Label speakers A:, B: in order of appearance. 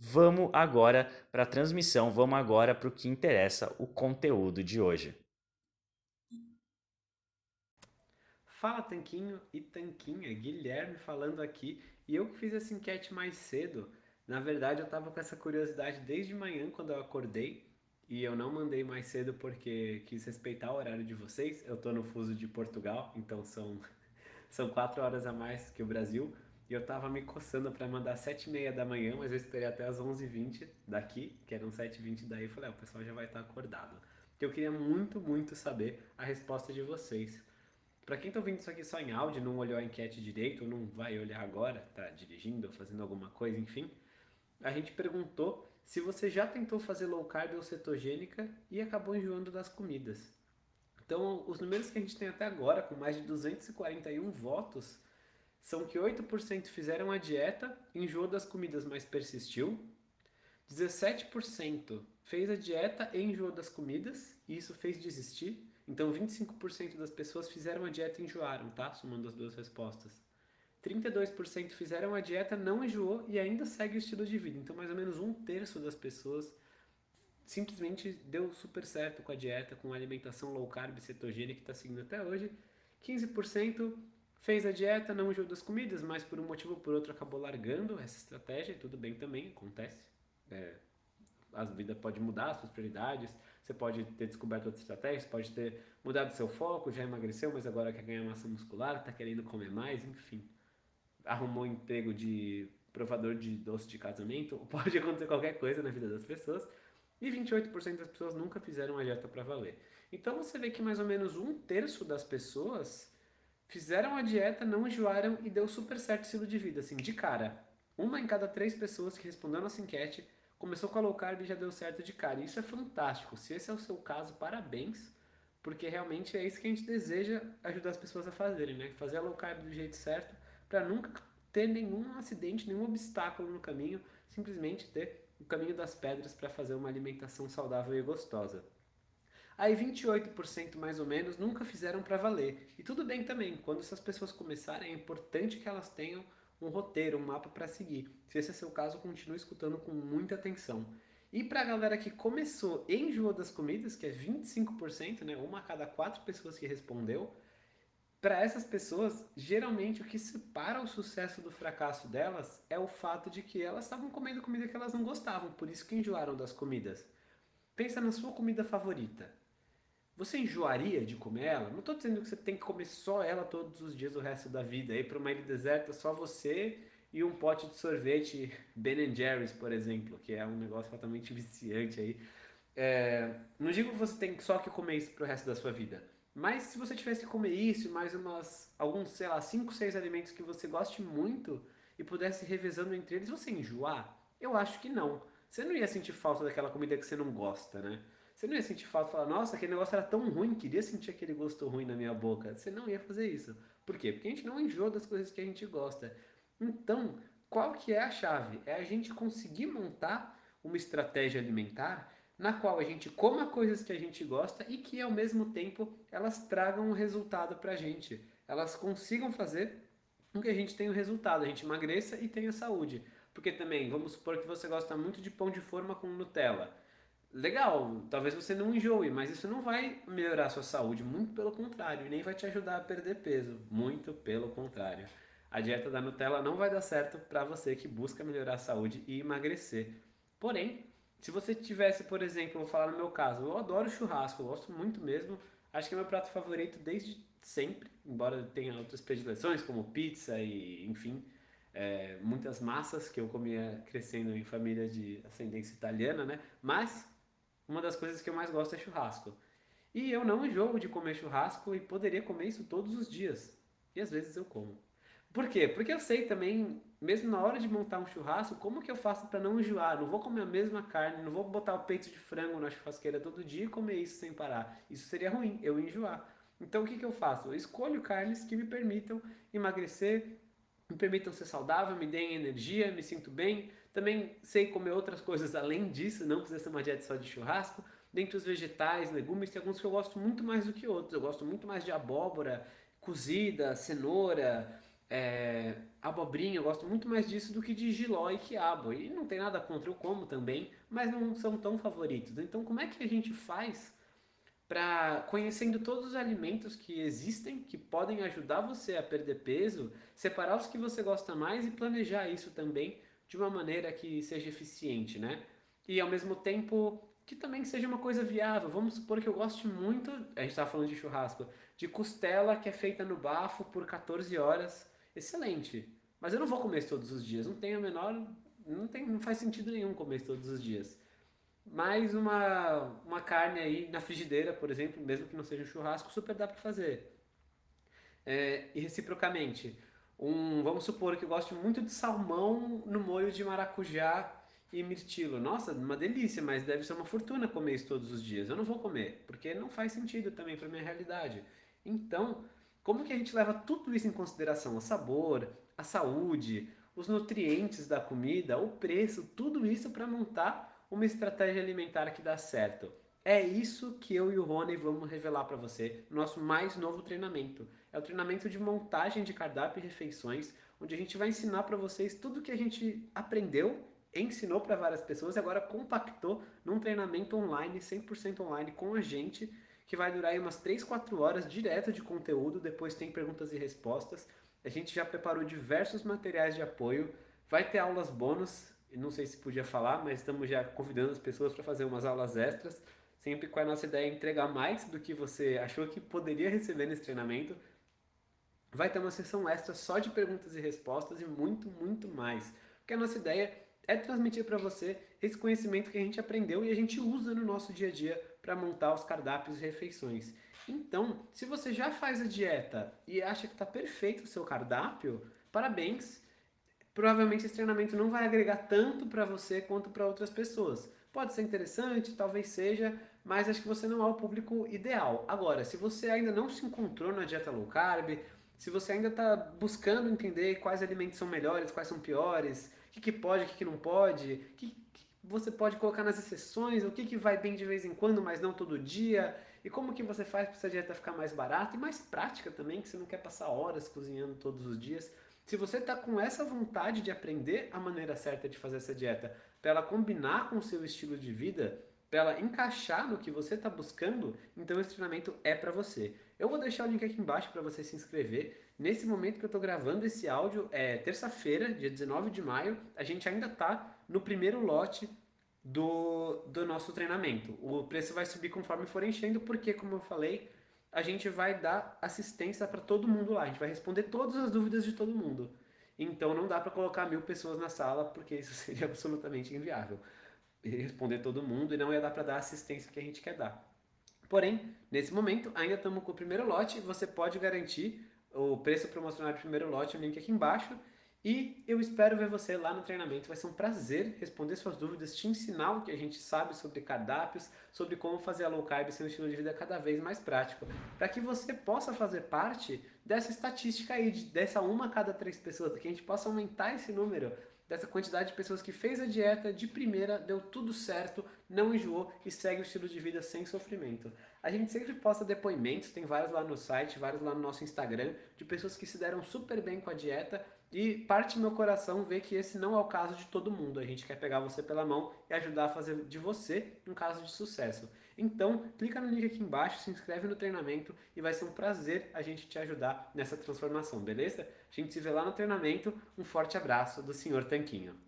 A: Vamos agora para a transmissão, vamos agora para o que interessa, o conteúdo de hoje.
B: Fala Tanquinho e Tanquinha, Guilherme falando aqui. E eu que fiz essa enquete mais cedo. Na verdade, eu estava com essa curiosidade desde manhã quando eu acordei. E eu não mandei mais cedo porque quis respeitar o horário de vocês. Eu estou no fuso de Portugal, então são, são quatro horas a mais que o Brasil. E eu tava me coçando para mandar 7h30 da manhã, mas eu esperei até as 11h20 daqui, que eram 7h20 daí, e falei, ah, o pessoal já vai estar tá acordado. Eu queria muito, muito saber a resposta de vocês. Para quem tá ouvindo isso aqui só em áudio, não olhou a enquete direito, ou não vai olhar agora, tá dirigindo, fazendo alguma coisa, enfim, a gente perguntou se você já tentou fazer low carb ou cetogênica e acabou enjoando das comidas. Então, os números que a gente tem até agora, com mais de 241 votos, são que 8% fizeram a dieta, enjoou das comidas, mas persistiu. 17% fez a dieta e enjoou das comidas, e isso fez desistir. Então 25% das pessoas fizeram a dieta e enjoaram, tá? Somando as duas respostas. 32% fizeram a dieta, não enjoou e ainda segue o estilo de vida. Então mais ou menos um terço das pessoas simplesmente deu super certo com a dieta, com a alimentação low carb cetogênica que está seguindo até hoje. 15% Fez a dieta, não enjoou das comidas, mas por um motivo ou por outro acabou largando essa estratégia, e tudo bem também, acontece. É, a vida pode mudar, as suas prioridades, você pode ter descoberto outras estratégias, pode ter mudado seu foco, já emagreceu, mas agora quer ganhar massa muscular, está querendo comer mais, enfim. Arrumou um emprego de provador de doce de casamento, pode acontecer qualquer coisa na vida das pessoas. E 28% das pessoas nunca fizeram a dieta para valer. Então você vê que mais ou menos um terço das pessoas fizeram a dieta, não enjoaram e deu super certo estilo de vida, assim, de cara. Uma em cada três pessoas que responderam essa enquete começou com a low carb e já deu certo de cara. Isso é fantástico. Se esse é o seu caso, parabéns, porque realmente é isso que a gente deseja ajudar as pessoas a fazerem, né? Fazer a low carb do jeito certo para nunca ter nenhum acidente, nenhum obstáculo no caminho, simplesmente ter o caminho das pedras para fazer uma alimentação saudável e gostosa. Aí 28% mais ou menos nunca fizeram para valer. E tudo bem também, quando essas pessoas começarem, é importante que elas tenham um roteiro, um mapa para seguir. Se esse é seu caso, continue escutando com muita atenção. E para a galera que começou e enjoou das comidas, que é 25%, né, uma a cada quatro pessoas que respondeu, para essas pessoas, geralmente o que separa o sucesso do fracasso delas é o fato de que elas estavam comendo comida que elas não gostavam, por isso que enjoaram das comidas. Pensa na sua comida favorita. Você enjoaria de comer ela? Não estou dizendo que você tem que comer só ela todos os dias o resto da vida. Aí para uma ilha deserta só você e um pote de sorvete Ben Jerry's, por exemplo, que é um negócio altamente viciante aí. É, não digo que você tem só que comer isso pro resto da sua vida. Mas se você tivesse que comer isso e mais umas, alguns, sei lá, 5, 6 alimentos que você goste muito e pudesse revezando entre eles, você enjoar? Eu acho que não. Você não ia sentir falta daquela comida que você não gosta, né? Você não ia sentir falta e falar, nossa, aquele negócio era tão ruim, queria sentir aquele gosto ruim na minha boca. Você não ia fazer isso. Por quê? Porque a gente não enjoa das coisas que a gente gosta. Então, qual que é a chave? É a gente conseguir montar uma estratégia alimentar na qual a gente coma coisas que a gente gosta e que ao mesmo tempo elas tragam um resultado para a gente. Elas consigam fazer com que a gente tenha um resultado, a gente emagreça e tenha saúde. Porque também, vamos supor que você gosta muito de pão de forma com Nutella. Legal, talvez você não enjoe, mas isso não vai melhorar a sua saúde, muito pelo contrário, e nem vai te ajudar a perder peso, muito pelo contrário. A dieta da Nutella não vai dar certo para você que busca melhorar a saúde e emagrecer. Porém, se você tivesse, por exemplo, vou falar no meu caso, eu adoro churrasco, eu gosto muito mesmo, acho que é meu prato favorito desde sempre, embora tenha outras predileções como pizza e, enfim, é, muitas massas que eu comia crescendo em família de ascendência italiana, né? Mas uma das coisas que eu mais gosto é churrasco. E eu não enjoo de comer churrasco e poderia comer isso todos os dias. E às vezes eu como. Por quê? Porque eu sei também, mesmo na hora de montar um churrasco, como que eu faço para não enjoar? Não vou comer a mesma carne, não vou botar o peito de frango na churrasqueira todo dia e comer isso sem parar. Isso seria ruim, eu enjoar. Então o que, que eu faço? Eu escolho carnes que me permitam emagrecer, me permitam ser saudável, me deem energia, me sinto bem. Também sei comer outras coisas além disso, não precisa ser uma dieta só de churrasco. Dentre os vegetais, legumes, tem alguns que eu gosto muito mais do que outros. Eu gosto muito mais de abóbora, cozida, cenoura, é, abobrinha, eu gosto muito mais disso do que de giló e quiabo. E não tem nada contra, eu como também, mas não são tão favoritos. Então, como é que a gente faz para conhecendo todos os alimentos que existem, que podem ajudar você a perder peso, separar os que você gosta mais e planejar isso também de uma maneira que seja eficiente, né? E ao mesmo tempo que também seja uma coisa viável. Vamos supor que eu goste muito, a gente estava falando de churrasco, de costela que é feita no bafo por 14 horas excelente. Mas eu não vou comer isso todos os dias. Não tem a menor. Não, tem, não faz sentido nenhum comer isso todos os dias. Mas uma, uma carne aí na frigideira, por exemplo, mesmo que não seja um churrasco, super dá para fazer. É, e reciprocamente, um, vamos supor que eu gosto muito de salmão no molho de maracujá e mirtilo. Nossa, uma delícia, mas deve ser uma fortuna comer isso todos os dias. Eu não vou comer, porque não faz sentido também para minha realidade. Então, como que a gente leva tudo isso em consideração? O sabor, a saúde, os nutrientes da comida, o preço, tudo isso para montar uma estratégia alimentar que dá certo. É isso que eu e o Rony vamos revelar para você no nosso mais novo treinamento. É o treinamento de montagem de cardápio e refeições, onde a gente vai ensinar para vocês tudo que a gente aprendeu, ensinou para várias pessoas e agora compactou num treinamento online, 100% online com a gente que vai durar aí umas 3, 4 horas direto de conteúdo, depois tem perguntas e respostas. A gente já preparou diversos materiais de apoio, vai ter aulas bônus, não sei se podia falar, mas estamos já convidando as pessoas para fazer umas aulas extras, sempre com a nossa ideia de entregar mais do que você achou que poderia receber nesse treinamento. Vai ter uma sessão extra só de perguntas e respostas e muito, muito mais. Porque a nossa ideia é transmitir para você esse conhecimento que a gente aprendeu e a gente usa no nosso dia a dia para montar os cardápios e refeições. Então, se você já faz a dieta e acha que está perfeito o seu cardápio, parabéns. Provavelmente esse treinamento não vai agregar tanto para você quanto para outras pessoas. Pode ser interessante, talvez seja, mas acho que você não é o público ideal. Agora, se você ainda não se encontrou na dieta low carb, se você ainda está buscando entender quais alimentos são melhores, quais são piores, o que, que pode, o que, que não pode, o que, você pode colocar nas exceções, o que, que vai bem de vez em quando, mas não todo dia, e como que você faz para essa dieta ficar mais barata e mais prática também, que você não quer passar horas cozinhando todos os dias. Se você está com essa vontade de aprender a maneira certa de fazer essa dieta, para ela combinar com o seu estilo de vida, para ela encaixar no que você está buscando, então esse treinamento é para você. Eu vou deixar o link aqui embaixo para você se inscrever. Nesse momento que eu estou gravando esse áudio, é terça-feira, dia 19 de maio, a gente ainda está no primeiro lote do, do nosso treinamento. O preço vai subir conforme for enchendo, porque, como eu falei, a gente vai dar assistência para todo mundo lá. A gente vai responder todas as dúvidas de todo mundo. Então não dá para colocar mil pessoas na sala, porque isso seria absolutamente inviável. Responder todo mundo e não ia dar para dar a assistência que a gente quer dar. Porém, nesse momento, ainda estamos com o primeiro lote. Você pode garantir o preço promocional do primeiro lote, o link aqui embaixo. E eu espero ver você lá no treinamento. Vai ser um prazer responder suas dúvidas, te ensinar o que a gente sabe sobre cardápios, sobre como fazer a low carb ser um estilo de vida cada vez mais prático, para que você possa fazer parte dessa estatística aí, dessa uma a cada três pessoas, que a gente possa aumentar esse número dessa quantidade de pessoas que fez a dieta de primeira, deu tudo certo, não enjoou e segue o estilo de vida sem sofrimento. A gente sempre posta depoimentos, tem vários lá no site, vários lá no nosso Instagram, de pessoas que se deram super bem com a dieta e parte meu coração ver que esse não é o caso de todo mundo. A gente quer pegar você pela mão e ajudar a fazer de você um caso de sucesso. Então, clica no link aqui embaixo, se inscreve no treinamento e vai ser um prazer a gente te ajudar nessa transformação, beleza? A gente se vê lá no treinamento. Um forte abraço do Sr. Tanquinho.